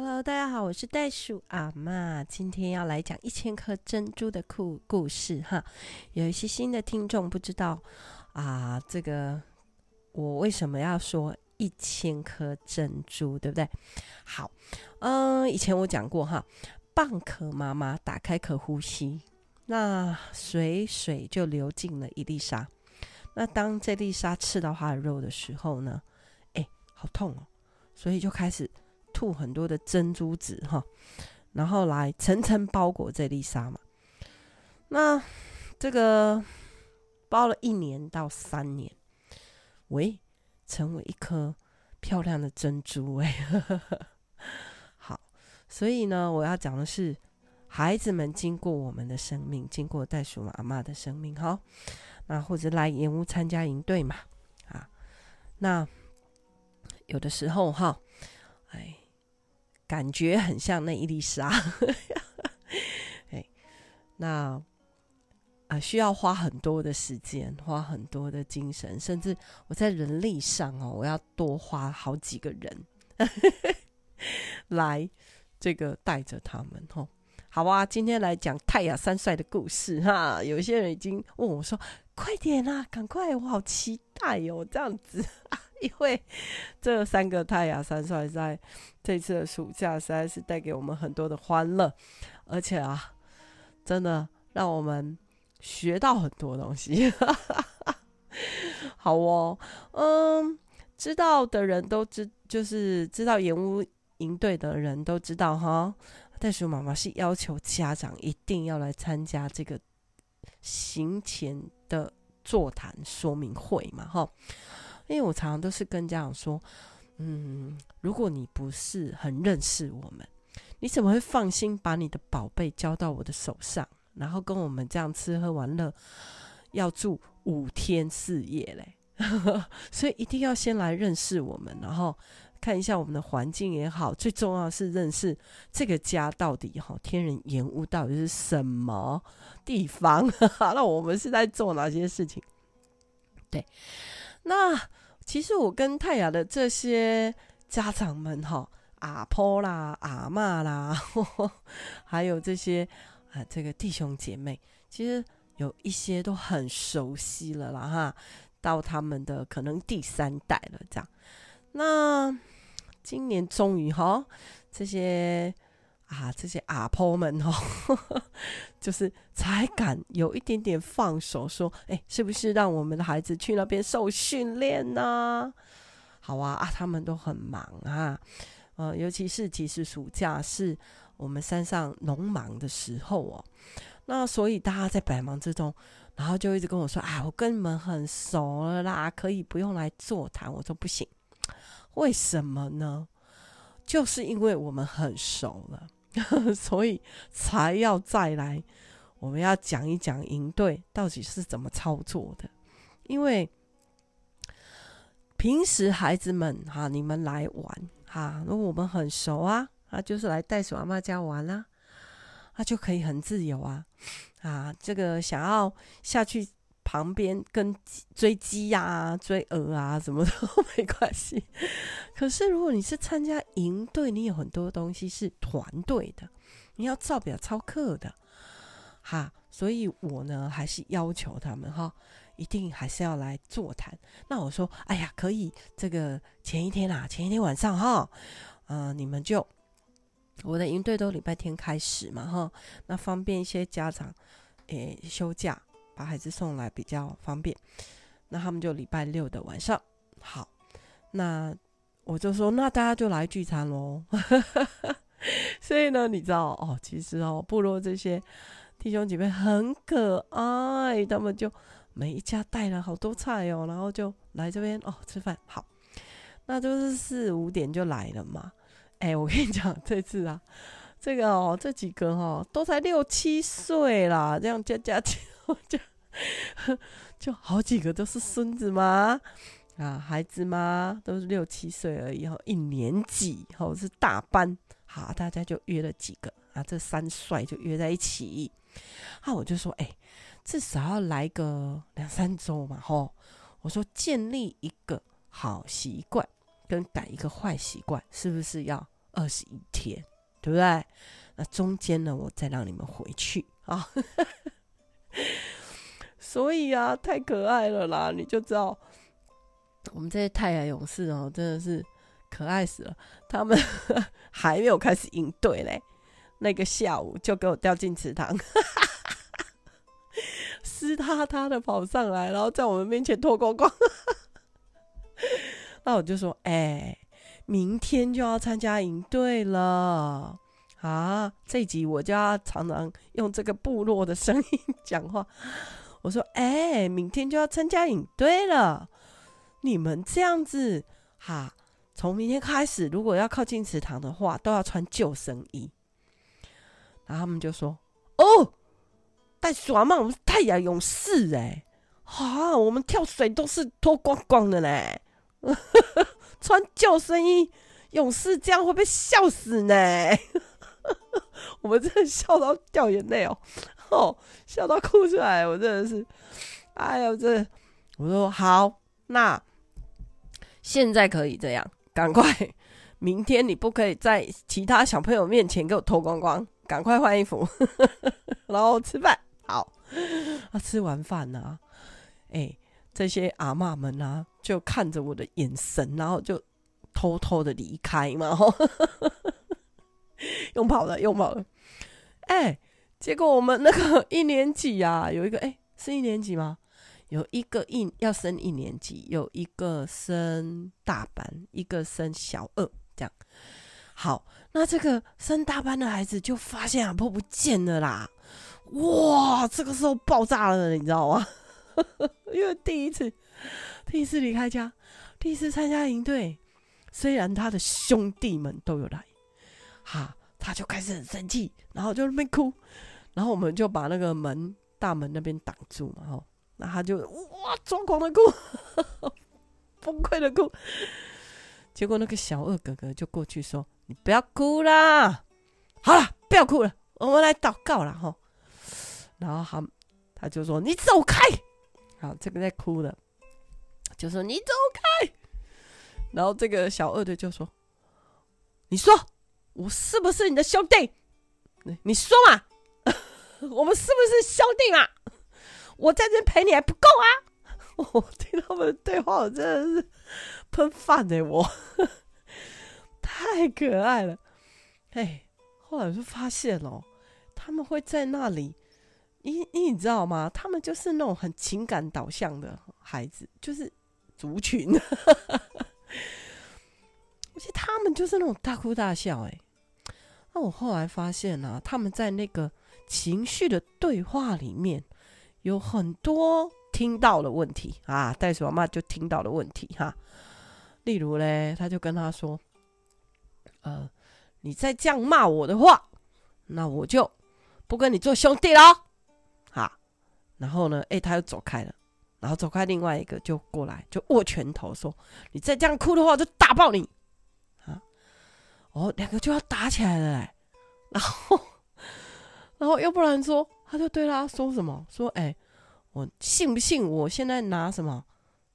Hello，大家好，我是袋鼠阿嬷，今天要来讲一千颗珍珠的故故事哈。有一些新的听众不知道啊，这个我为什么要说一千颗珍珠，对不对？好，嗯，以前我讲过哈，蚌壳妈妈打开壳呼吸，那水水就流进了一粒沙。那当这粒沙刺到它的肉的时候呢，哎，好痛哦，所以就开始。吐很多的珍珠子哈，然后来层层包裹这粒沙嘛。那这个包了一年到三年，喂，成为一颗漂亮的珍珠哎。好，所以呢，我要讲的是，孩子们经过我们的生命，经过袋鼠妈妈的生命哈，那或者来盐屋参加营队嘛啊，那有的时候哈，哎。感觉很像那一粒沙，哎，那啊、需要花很多的时间，花很多的精神，甚至我在人力上哦，我要多花好几个人 来这个带着他们哦。好啊，今天来讲泰雅三帅的故事哈。有些人已经问我说：“快点啦，赶快，我好期待、哦！”这样子。因为这三个太阳三帅在这次的暑假实在是带给我们很多的欢乐，而且啊，真的让我们学到很多东西。好哦，嗯，知道的人都知，就是知道盐屋营队的人都知道哈。袋鼠妈妈是要求家长一定要来参加这个行前的座谈说明会嘛，哈。因为我常常都是跟家长说，嗯，如果你不是很认识我们，你怎么会放心把你的宝贝交到我的手上，然后跟我们这样吃喝玩乐，要住五天四夜嘞？所以一定要先来认识我们，然后看一下我们的环境也好，最重要是认识这个家到底哈，天人盐屋到底是什么地方？那我们是在做哪些事情？对，那。其实我跟泰雅的这些家长们哈，阿婆啦、阿嬷啦呵呵，还有这些啊、这个弟兄姐妹，其实有一些都很熟悉了啦哈，到他们的可能第三代了这样。那今年终于哈，这些。啊，这些阿婆们哦，就是才敢有一点点放手，说，哎，是不是让我们的孩子去那边受训练呢？好啊，啊，他们都很忙啊，呃，尤其是其实暑假是我们山上农忙的时候哦，那所以大家在百忙之中，然后就一直跟我说，啊，我跟你们很熟了啦，可以不用来座谈。我说不行，为什么呢？就是因为我们很熟了。所以才要再来，我们要讲一讲营队到底是怎么操作的。因为平时孩子们哈，你们来玩哈，如果我们很熟啊，啊，就是来袋鼠阿妈家玩啦，啊，就可以很自由啊，啊，这个想要下去。旁边跟追鸡呀、追鹅啊，什么都 没关系。可是如果你是参加营队，你有很多东西是团队的，你要照表操课的，哈。所以我呢，还是要求他们哈，一定还是要来座谈。那我说，哎呀，可以，这个前一天啊，前一天晚上哈，嗯、你们就我的营队都礼拜天开始嘛哈，那方便一些家长诶休假。把孩子送来比较方便，那他们就礼拜六的晚上好，那我就说，那大家就来聚餐喽。所以呢，你知道哦，其实哦，部落这些弟兄姐妹很可爱，他们就每一家带了好多菜哦，然后就来这边哦吃饭。好，那就是四五点就来了嘛。哎，我跟你讲，这次啊，这个哦，这几个哦，都才六七岁啦，这样加加起。就就好几个都是孙子吗？啊，孩子吗？都是六七岁而已，哈，一年级，哈，是大班，好，大家就约了几个啊，这三帅就约在一起，啊，我就说，哎，至少要来个两三周嘛，吼，我说建立一个好习惯跟改一个坏习惯，是不是要二十一天，对不对？那中间呢，我再让你们回去啊。所以啊，太可爱了啦！你就知道我们这些太阳勇士哦，真的是可爱死了。他们 还没有开始营队嘞，那个下午就给我掉进池塘，湿哒哒的跑上来，然后在我们面前脱光光。那我就说，哎、明天就要参加营队了啊！这一集我就要常常用这个部落的声音 讲话。我说：“哎、明天就要参加影队了，你们这样子哈，从明天开始，如果要靠近池塘的话，都要穿救生衣。”然后他们就说：“哦，带耍嘛，我们是太阳勇士哎，哈，我们跳水都是脱光光的嘞，穿救生衣，勇士这样会被笑死呢。” 我们真的笑到掉眼泪哦。哦，笑到哭出来，我真的是，哎呀，这我说好，那现在可以这样，赶快，明天你不可以在其他小朋友面前给我脱光光，赶快换衣服，然后吃饭。好，啊，吃完饭呢、啊，哎、这些阿妈们呢、就看着我的眼神，然后就偷偷的离开嘛，吼，用跑了，用跑了，哎、结果我们那个一年级啊，有一个哎，是一年级吗？有一个一要升一年级，有一个升大班，一个升小二，这样。好，那这个升大班的孩子就发现阿婆不见了啦！哇，这个时候爆炸了，你知道吗？因为第一次，第一次离开家，第一次参加营队，虽然他的兄弟们都有来，哈。他就开始很生气，然后就那边哭，然后我们就把那个门大门那边挡住嘛，吼，那他就哇疯狂的哭，崩溃的哭，结果那个小二哥哥就过去说：“你不要哭啦，好了，不要哭了，我们来祷告了，吼。”然后他他就说：“你走开！”好，这个在哭的，就说：“你走开！”然后这个小二的就说：“你说。”我是不是你的兄弟？你说嘛，我们是不是兄弟嘛？我在这陪你还不够啊！我听他们的对话，我真的是喷饭哎！我 太可爱了。哎，后来我就发现哦，他们会在那里，你你知道吗？他们就是那种很情感导向的孩子，就是族群，而且他们就是那种大哭大笑哎。我后来发现呢、他们在那个情绪的对话里面，有很多听到的问题啊。袋鼠妈妈就听到的问题哈，例如嘞，他就跟他说：“呃，你再这样骂我的话，那我就不跟你做兄弟了。”啊，然后呢，哎，他又走开了，然后走开，另外一个就过来，就握拳头说：“你再这样哭的话，我就打爆你。”哦，两个就要打起来了哎，然后，然后要不然说，他就对他说什么？说，哎，我信不信？我现在拿什么？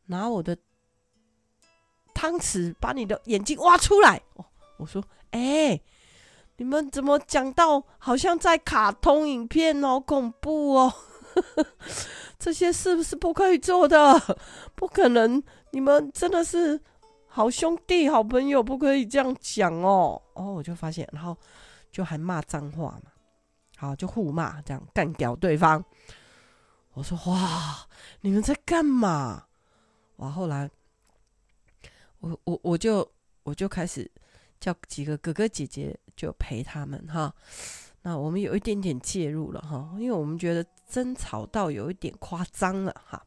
拿我的汤匙把你的眼睛挖出来？哦，我说，哎，你们怎么讲到好像在卡通影片哦，恐怖哦，这些是不是不可以做的？不可能，你们真的是。好兄弟、好朋友，不可以这样讲哦！哦，我就发现，然后就还骂脏话嘛，好，就互骂，这样干掉对方。我说：哇，你们在干嘛？哇，后来我我我就我就开始叫几个哥哥姐姐就陪他们哈。那我们有一点点介入了哈，因为我们觉得争吵到有一点夸张了哈。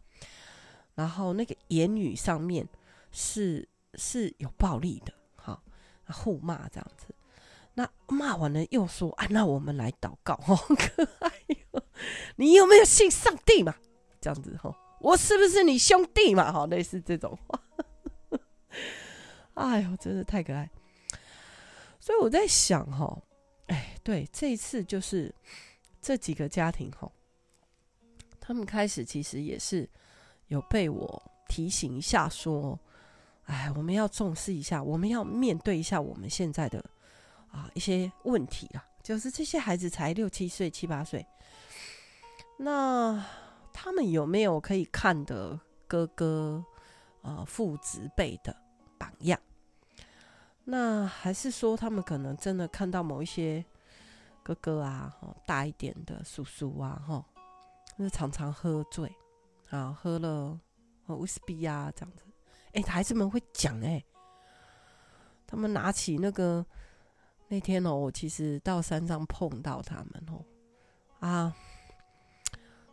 然后那个言语上面是。是有暴力的，好，互骂这样子。那骂完了又说：“啊，那我们来祷告，好可爱哟！你有没有信上帝嘛？这样子哈，我是不是你兄弟嘛？好，类似这种话。哎呦，真的太可爱。所以我在想哈，哎，对，这一次就是这几个家庭哈，他们开始其实也是有被我提醒一下说。哎，我们要重视一下，我们要面对一下我们现在的啊一些问题啦，就是这些孩子才六七岁、七八岁，那他们有没有可以看的哥哥啊父子辈的榜样？那还是说他们可能真的看到某一些哥哥啊，大一点的叔叔啊，哈，那常常喝醉啊，喝了威士忌啊这样子。哎，孩子们会讲哎，他们拿起那个那天哦，我其实到山上碰到他们哦，啊，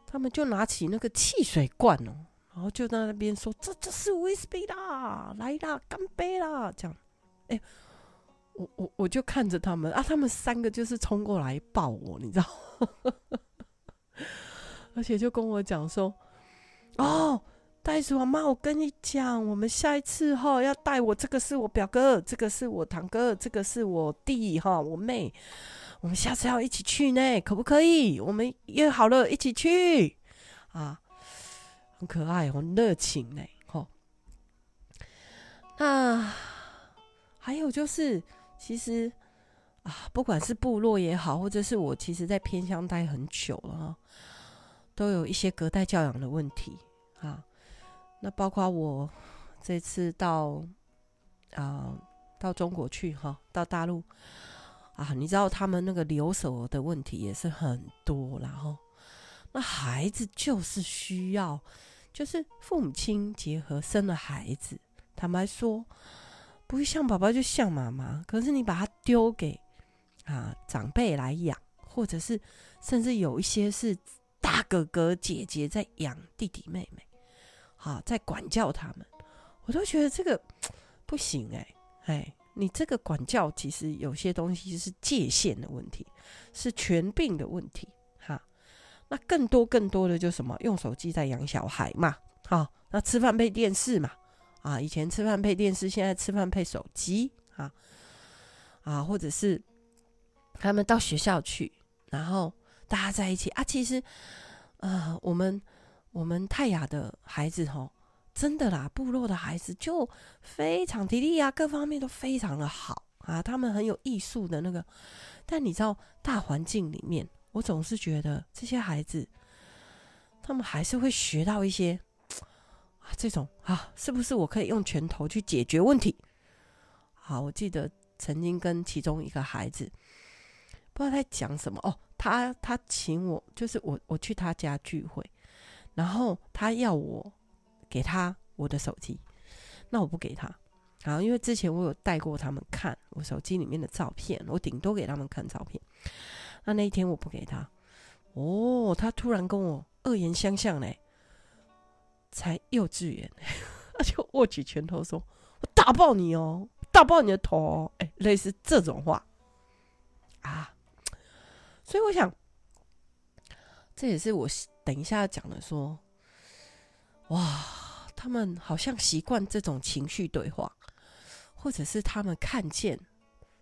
他们就拿起那个汽水罐哦，然后就在那边说：“这这是威士忌啦，来啦，干杯啦！”这样。哎，我我我就看着他们啊，他们三个就是冲过来抱我，你知道，而且就跟我讲说：“哦，袋鼠妈妈，我跟你讲，我们下一次哈要带我，这个是我表哥，这个是我堂哥，这个是我弟哈，我妹，我们下次要一起去呢，可不可以？我们约好了一起去啊，很可爱，很热情呢，哈，那。”还有就是，其实啊，不管是部落也好，或者是我，其实在偏乡待很久了哈，都有一些隔代教养的问题啊。那包括我这次到啊到中国去哈，到大陆啊，你知道他们那个留守的问题也是很多，然后那孩子就是需要，就是父母亲结合生了孩子，坦白说。不会像爸爸就像妈妈，可是你把他丢给啊长辈来养，或者是甚至有一些是大哥哥姐姐在养弟弟妹妹，好在管教他们，我都觉得这个不行哎、哎，你这个管教其实有些东西是界限的问题，是权柄的问题哈。那更多更多的就什么用手机在养小孩嘛，好那吃饭配电视嘛。啊，以前吃饭配电视，现在吃饭配手机啊啊，或者是他们到学校去，然后大家在一起啊。其实，呃，我们我们泰雅的孩子吼，真的啦，部落的孩子就非常体力啊，各方面都非常的好啊。他们很有艺术的那个，但你知道，大环境里面，我总是觉得这些孩子，他们还是会学到一些啊。这种啊，是不是我可以用拳头去解决问题？好，我记得曾经跟其中一个孩子，不知道在讲什么哦，他他请我，就是我我去他家聚会，然后他要我给他我的手机，那我不给他，好，因为之前我有带过他们看我手机里面的照片，我顶多给他们看照片，那那一天我不给他，哦，他突然跟我恶言相向嘞。才幼稚园，他就握起拳头说：“我打爆你哦，打爆你的头哦！”哎，类似这种话啊，所以我想，这也是我等一下讲的。说，哇，他们好像习惯这种情绪对话，或者是他们看见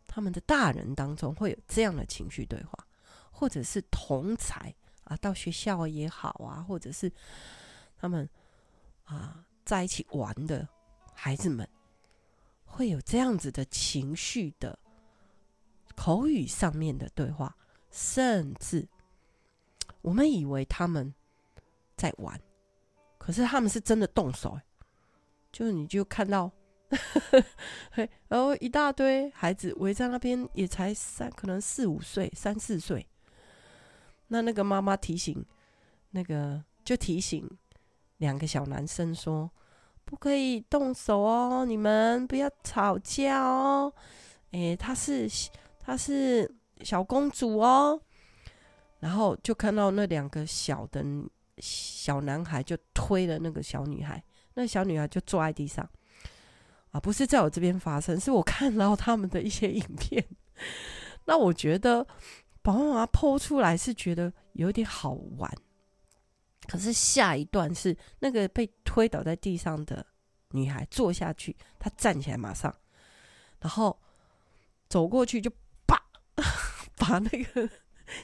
他们的大人当中会有这样的情绪对话，或者是同才啊，到学校也好啊，或者是他们。啊，在一起玩的孩子们会有这样子的情绪的口语上面的对话，甚至我们以为他们在玩，可是他们是真的动手。就是你就看到，然后一大堆孩子围在那边，也才三，可能四五岁，三四岁。那那个妈妈提醒，那个就提醒。两个小男生说：“不可以动手哦，你们不要吵架哦。”诶，她是她是小公主哦。然后就看到那两个小的小男孩就推了那个小女孩，那小女孩就坐在地上。啊，不是在我这边发生，是我看到他们的一些影片。那我觉得爸爸妈妈 po 出来是觉得有点好玩。可是下一段是那个被推倒在地上的女孩坐下去，她站起来马上，然后走过去就啪 把那个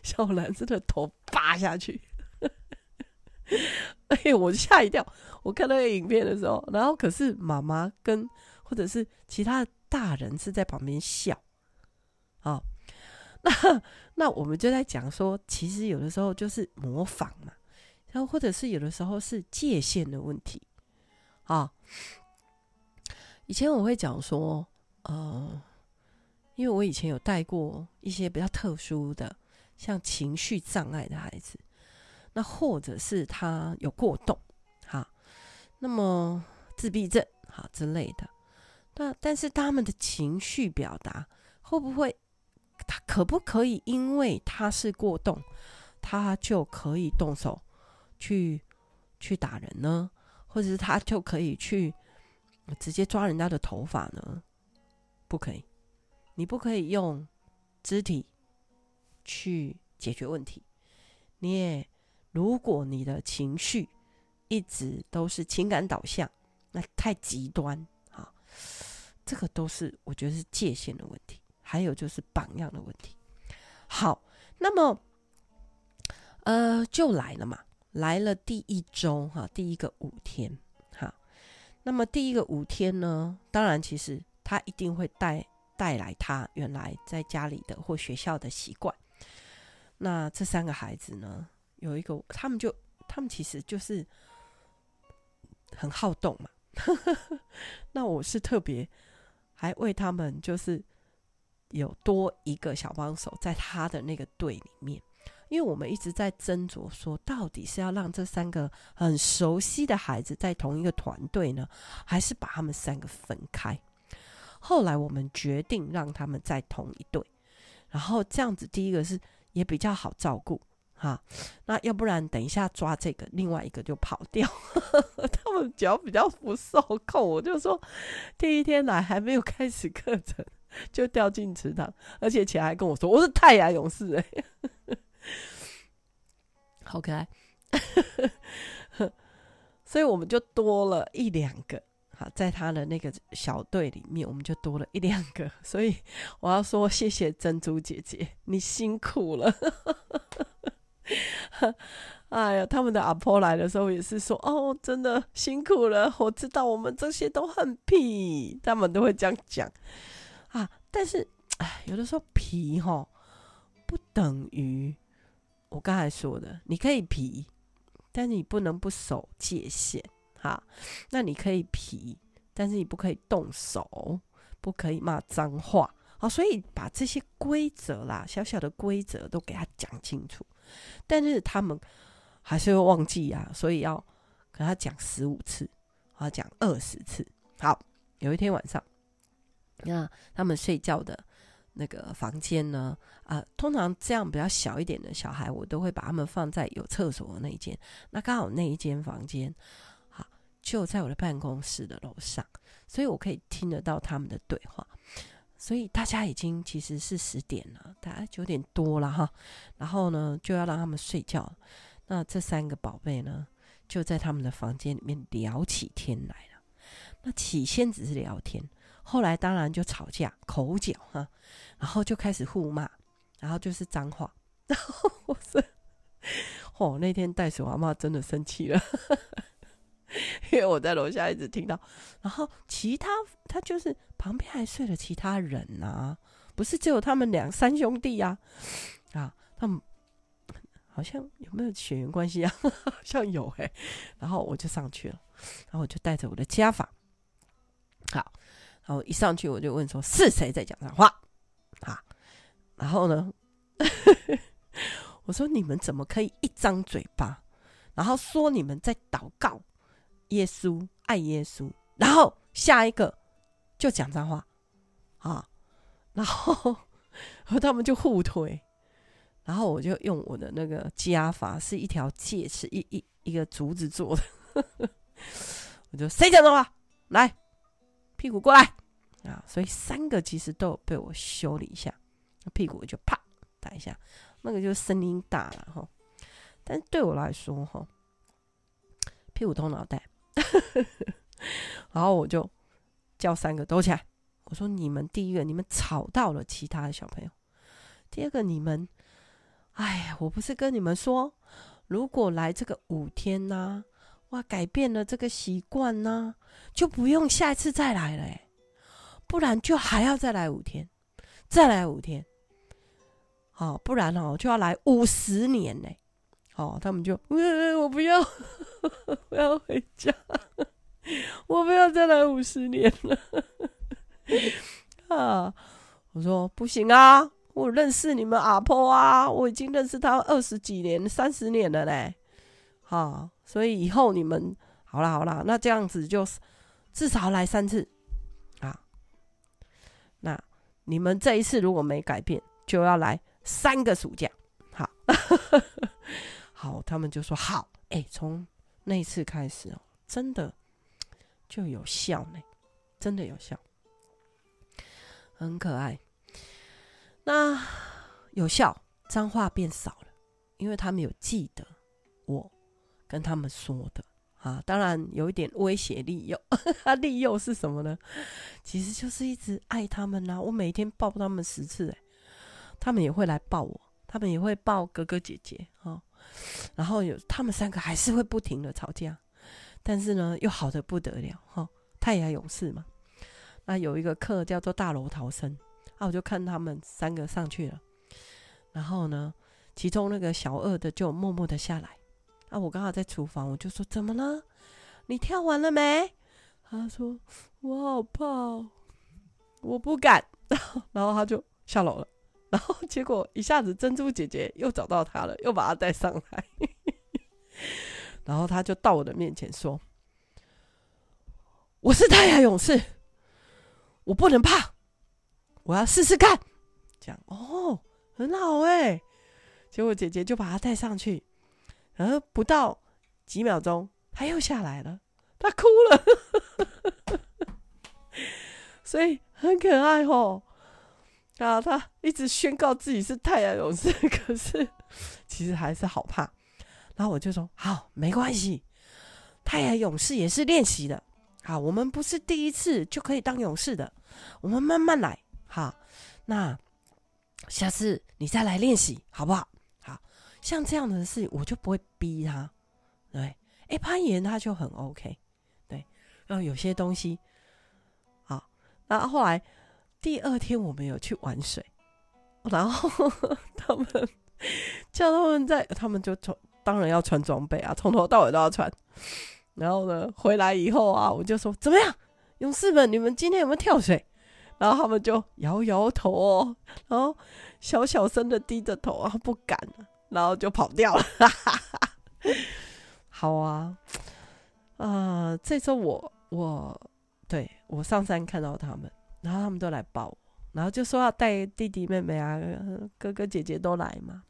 小男生的头扒下去。哎，我吓一跳！我看那个影片的时候，然后可是妈妈跟或者是其他大人是在旁边笑。啊，那那我们就在讲说，其实有的时候就是模仿嘛，然后或者是有的时候是界限的问题啊。以前我会讲说，呃，因为我以前有带过一些比较特殊的，像情绪障碍的孩子，那或者是他有过动，哈，那么自闭症，哈之类的。那但是他们的情绪表达会不会，他可不可以因为他是过动，他就可以动手去去打人呢？或者是他就可以去直接抓人家的头发呢？不可以，你不可以用肢体去解决问题。你也，如果你的情绪一直都是情感导向，那太极端。这个都是我觉得是界限的问题，还有就是榜样的问题。好，那么呃，就来了嘛，来了第一周哈，第一个五天哈。那么第一个五天呢，当然其实他一定会带带来他原来在家里的或学校的习惯。那这三个孩子呢，有一个他们就他们其实就是很好动嘛。那我是特别。还为他们就是有多一个小帮手在他的那个队里面，因为我们一直在斟酌说，到底是要让这三个很熟悉的孩子在同一个团队呢，还是把他们三个分开？后来我们决定让他们在同一队，然后这样子，第一个是也比较好照顾。哈，那要不然等一下抓这个，另外一个就跑掉。他们脚比较不受控，我就说第一天来还没有开始课程，就掉进池塘，而且前还跟我说我是太阳勇士哎、好可爱。所以我们就多了一两个，好，在他的那个小队里面，我们就多了一两个。所以我要说谢谢珍珠姐姐，你辛苦了。哎呀，他们的阿婆来的时候也是说：“哦，真的辛苦了。”我知道我们这些都很皮，他们都会这样讲啊。但是，哎，有的时候皮哈不等于我刚才说的，你可以皮，但你不能不守界限哈。那你可以皮，但是你不可以动手，不可以骂脏话好。所以把这些规则啦，小小的规则都给他讲清楚。但是他们还是会忘记啊，所以要跟他讲十五次，啊，讲二十次。好，有一天晚上，那他们睡觉的那个房间呢，啊，通常这样比较小一点的小孩，我都会把他们放在有厕所的那一间。那刚好那一间房间，就在我的办公室的楼上，所以我可以听得到他们的对话。所以大家已经其实是十点了，大概九点多了哈。然后呢，就要让他们睡觉。那这三个宝贝呢，就在他们的房间里面聊起天来了。那起先只是聊天，后来当然就吵架、口角哈，然后就开始互骂，然后就是脏话。然后我说：“哦，那天袋鼠阿妈真的生气了。” 因为我在楼下一直听到，然后其他他就是旁边还睡了其他人呐、不是只有他们两三兄弟呀、啊，他们好像有没有血缘关系啊？好像有哎、然后我就上去了，然后我就带着我的家法，好，然后一上去我就问说是谁在讲脏话啊？然后呢，我说你们怎么可以一张嘴巴，然后说你们在祷告？耶稣爱耶稣，然后下一个就讲脏话。啊，然后和他们就互推，然后我就用我的那个家法，是一条戒尺，一一一个竹子做的，我就谁讲的话？来屁股过来。啊，所以三个其实都有被我修理一下，屁股就啪打一下，那个就声音大了哈，但对我来说哈，屁股痛脑袋。然后我就叫三个都起来。我说：“你们第一个，你们吵到了其他的小朋友；第二个，你们，哎呀，我不是跟你们说，如果来这个五天呢，哇，改变了这个习惯呢，就不用下一次再来了，不然就还要再来五天，再来五天。哦，不然哦就要来五十年呢。哦，他们就，嗯，我不要，我要回家，我不要再来五十年了。啊，我说不行啊，我认识你们阿婆啊，我已经认识他二十几年、三十年了嘞。好，所以以后你们好啦好啦，那这样子就至少来三次啊。那你们这一次如果没改变，就要来三个暑假。好，好，他们就说好。哎，从那一次开始哦，真的就有效呢，真的有效。很可爱，那有效，脏话变少了，因为他们有记得我跟他们说的啊。当然有一点威胁利诱，利诱是什么呢？其实就是一直爱他们呐、我每天抱他们十次，哎，他们也会来抱我，他们也会抱哥哥姐姐啊。然后有他们三个还是会不停的吵架，但是呢，又好的不得了哈。太阳勇士嘛。那有一个课叫做大楼逃生，啊，我就看他们三个上去了，然后呢，其中那个小二的就默默的下来，啊，我刚好在厨房，我就说怎么了？你跳完了没？他说我好怕，我不敢，然后他就下楼了，然后 结果一下子珍珠姐姐又找到他了，又把他带上来，然后他就到我的面前说，我是太阳勇士。我不能怕，我要试试看。这样哦，很好哎。结果姐姐就把他带上去，然后不到几秒钟，他又下来了，他哭了，所以很可爱哦。啊，他一直宣告自己是太阳勇士，可是其实还是好怕。然后我就说：好，没关系，太阳勇士也是练习的。好，我们不是第一次就可以当勇士的，我们慢慢来。好，那下次你再来练习，好不好？好，像这样的事，我就不会逼他。对，哎，攀岩他就很 OK。对，然后有些东西，好，那后来第二天我们有去玩水，然后他们叫他们在，他们就从当然要穿装备啊，从头到尾都要穿。然后呢，回来以后啊，我就说怎么样，勇士们，你们今天有没有跳水？然后他们就摇摇头哦，然后小小声的低着头啊，不敢，然后就跑掉了。好啊，啊、呃，这周我我对我上山看到他们，然后他们都来抱我，然后就说要带弟弟妹妹啊，哥哥姐姐都来嘛。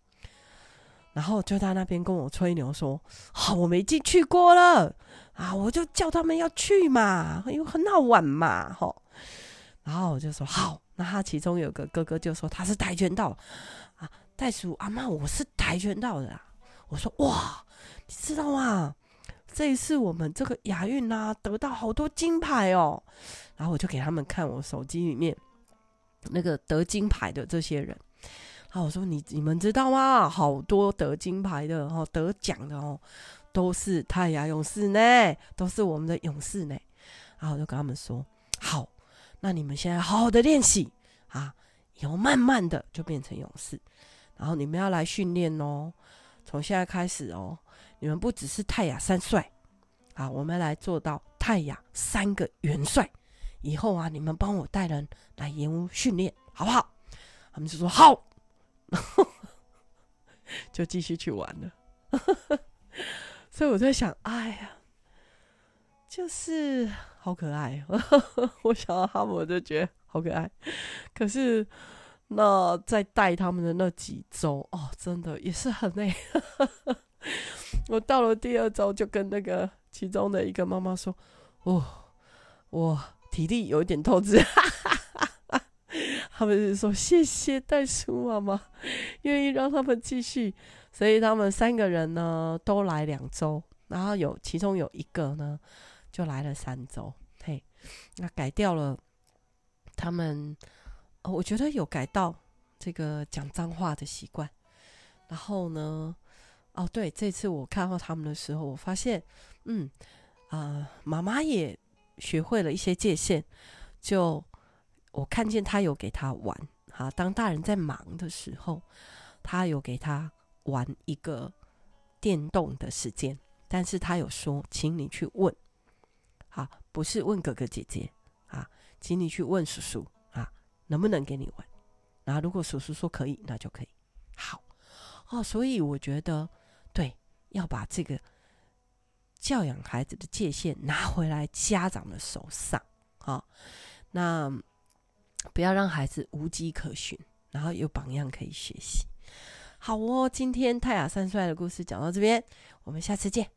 然后就在那边跟我吹牛说：“好、哦，我没进去过了啊！”我就叫他们要去嘛，因为很好玩嘛，吼、然后我就说：“好。”那他其中有个哥哥就说：“他是跆拳道啊，袋鼠阿妈，我是跆拳道的啊。”我说：“哇，你知道吗？这一次我们这个亚运啊，得到好多金牌哦。”然后我就给他们看我手机里面那个得金牌的这些人。然后我说，你你们知道吗？好多得金牌的哦，得奖的哦，都是太阳勇士呢，都是我们的勇士呢。然后我就跟他们说：好，那你们现在好好的练习啊，以后慢慢的就变成勇士。然后你们要来训练哦，从现在开始哦，你们不只是太阳三帅啊，我们来做到太阳三个元帅。以后啊，你们帮我带人来岩屋训练，好不好？他们就说好。就继续去玩了，所以我在想，哎呀，就是好可爱。我想到他们，我就觉得好可爱。可是那在带他们的那几周，哦，真的也是很累。我到了第二周，就跟那个其中的一个妈妈说：“哦，我体力有一点透支。”他们是说谢谢袋鼠妈妈愿意让他们继续，所以他们三个人呢都来两周，然后有其中有一个呢就来了三周。嘿，那改掉了他们，哦，我觉得有改到这个讲脏话的习惯。然后呢，哦对，这次我看到他们的时候，我发现，嗯啊，妈妈也学会了一些界限，就。我看见他有给他玩，好，当大人在忙的时候，他有给他玩一个电动的时间，但是他有说，请你去问，好，不是问哥哥姐姐啊，请你去问叔叔啊，能不能给你玩？然后如果叔叔说可以，那就可以。好哦，所以我觉得，对，要把这个教养孩子的界限拿回来家长的手上，好，那不要让孩子无迹可寻，然后有榜样可以学习。好哦，今天泰雅三帅的故事讲到这边，我们下次见。